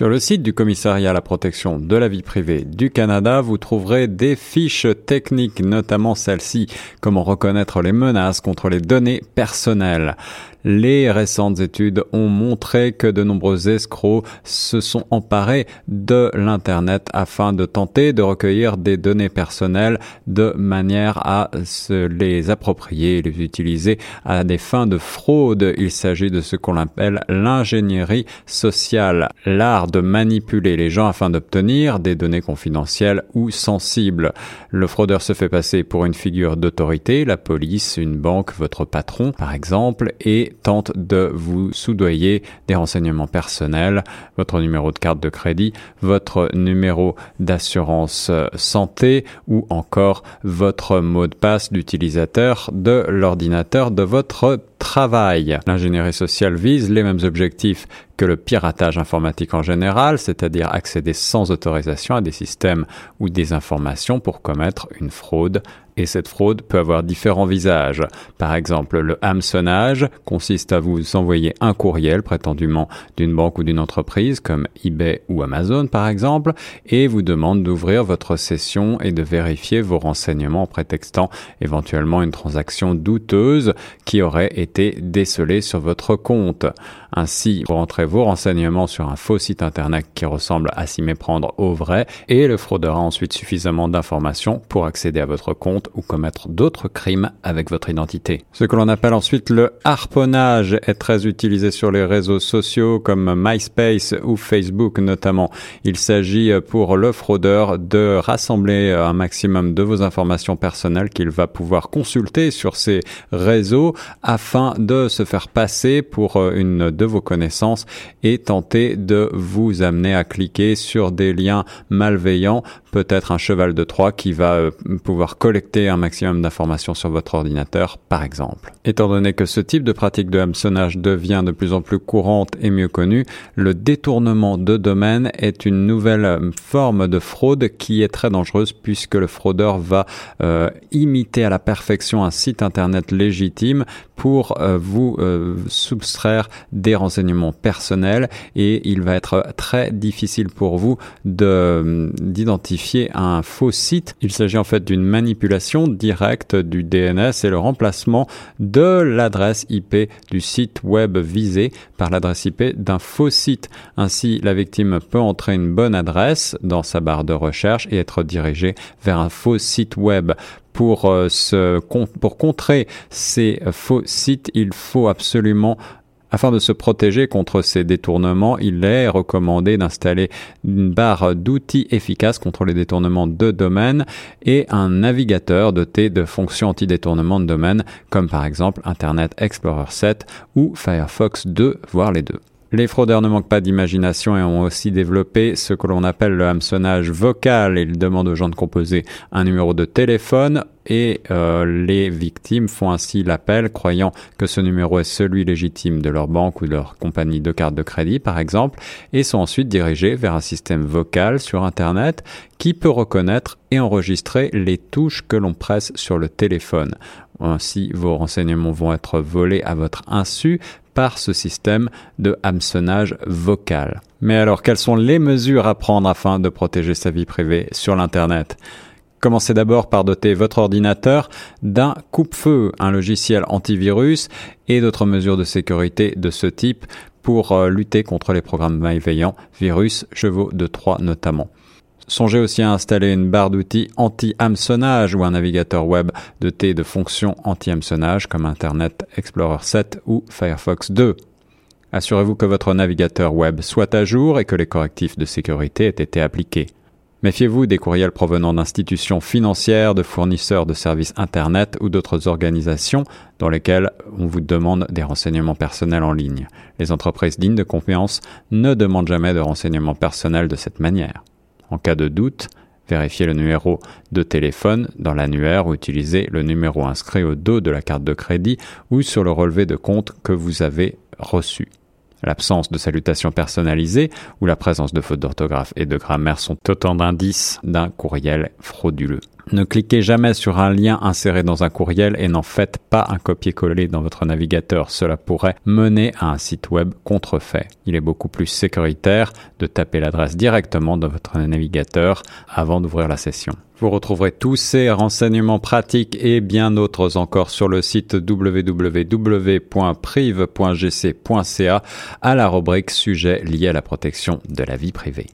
Sur le site du commissariat à la protection de la vie privée du Canada, vous trouverez des fiches techniques, notamment celle-ci, comment reconnaître les menaces contre les données personnelles. Les récentes études ont montré que de nombreux escrocs se sont emparés de l'Internet afin de tenter de recueillir des données personnelles de manière à se les approprier et les utiliser à des fins de fraude. Il s'agit de ce qu'on appelle l'ingénierie sociale, l'art de manipuler les gens afin d'obtenir des données confidentielles ou sensibles. Le fraudeur se fait passer pour une figure d'autorité, la police, une banque, votre patron par exemple, et tente de vous soudoyer des renseignements personnels, votre numéro de carte de crédit, votre numéro d'assurance santé ou encore votre mot de passe d'utilisateur de l'ordinateur de votre travail. L'ingénierie sociale vise les mêmes objectifs que le piratage informatique en général, c'est-à-dire accéder sans autorisation à des systèmes ou des informations pour commettre une fraude et cette fraude peut avoir différents visages. Par exemple, le hameçonnage consiste à vous envoyer un courriel prétendument d'une banque ou d'une entreprise comme eBay ou Amazon par exemple et vous demande d'ouvrir votre session et de vérifier vos renseignements en prétextant éventuellement une transaction douteuse qui aurait été décelée sur votre compte. Ainsi, vous rentrez vos renseignements sur un faux site internet qui ressemble à s'y méprendre au vrai et le fraudeur a ensuite suffisamment d'informations pour accéder à votre compte ou commettre d'autres crimes avec votre identité. Ce que l'on appelle ensuite le harponnage est très utilisé sur les réseaux sociaux comme MySpace ou Facebook notamment. Il s'agit pour le fraudeur de rassembler un maximum de vos informations personnelles qu'il va pouvoir consulter sur ces réseaux afin de se faire passer pour une de vos connaissances et tenter de vous amener à cliquer sur des liens malveillants, peut-être un cheval de Troie qui va euh, pouvoir collecter un maximum d'informations sur votre ordinateur, par exemple. Étant donné que ce type de pratique de hameçonnage devient de plus en plus courante et mieux connue, le détournement de domaine est une nouvelle euh, forme de fraude qui est très dangereuse puisque le fraudeur va euh, imiter à la perfection un site internet légitime pour vous soustraire des renseignements personnels et il va être très difficile pour vous de d'identifier un faux site. Il s'agit en fait d'une manipulation directe du DNS et le remplacement de l'adresse IP du site web visé par l'adresse IP d'un faux site. Ainsi, la victime peut entrer une bonne adresse dans sa barre de recherche et être dirigée vers un faux site web pour, euh, contrer ces faux sites, il faut absolument afin de se protéger contre ces détournements, il est recommandé d'installer une barre d'outils efficaces contre les détournements de domaine et un navigateur doté de fonctions anti-détournement de domaine comme par exemple Internet Explorer 7 ou Firefox 2, voire les deux. Les fraudeurs ne manquent pas d'imagination et ont aussi développé ce que l'on appelle le hameçonnage vocal. Ils demandent aux gens de composer un numéro de téléphone et euh, les victimes font ainsi l'appel croyant que ce numéro est celui légitime de leur banque ou de leur compagnie de carte de crédit par exemple et sont ensuite dirigés vers un système vocal sur Internet qui peut reconnaître et enregistrer les touches que l'on presse sur le téléphone. Ainsi, vos renseignements vont être volés à votre insu par ce système de hameçonnage vocal. Mais alors, quelles sont les mesures à prendre afin de protéger sa vie privée sur l'Internet? Commencez d'abord par doter votre ordinateur d'un coupe-feu, un logiciel antivirus et d'autres mesures de sécurité de ce type pour euh, lutter contre les programmes malveillants, virus, chevaux de Troie notamment. Songez aussi à installer une barre d'outils anti-hameçonnage ou un navigateur web doté de fonctions anti-hameçonnage comme Internet Explorer 7 ou Firefox 2. Assurez-vous que votre navigateur web soit à jour et que les correctifs de sécurité aient été appliqués. Méfiez-vous des courriels provenant d'institutions financières, de fournisseurs de services Internet ou d'autres organisations dans lesquelles on vous demande des renseignements personnels en ligne. Les entreprises dignes de confiance ne demandent jamais de renseignements personnels de cette manière. En cas de doute, vérifiez le numéro de téléphone dans l'annuaire ou utilisez le numéro inscrit au dos de la carte de crédit ou sur le relevé de compte que vous avez reçu. L'absence de salutations personnalisées ou la présence de fautes d'orthographe et de grammaire sont autant d'indices d'un courriel frauduleux. Ne cliquez jamais sur un lien inséré dans un courriel et n'en faites pas un copier-coller dans votre navigateur. Cela pourrait mener à un site web contrefait. Il est beaucoup plus sécuritaire de taper l'adresse directement dans votre navigateur avant d'ouvrir la session. Vous retrouverez tous ces renseignements pratiques et bien d'autres encore sur le site www.prive.gc.ca à la rubrique sujet lié à la protection de la vie privée.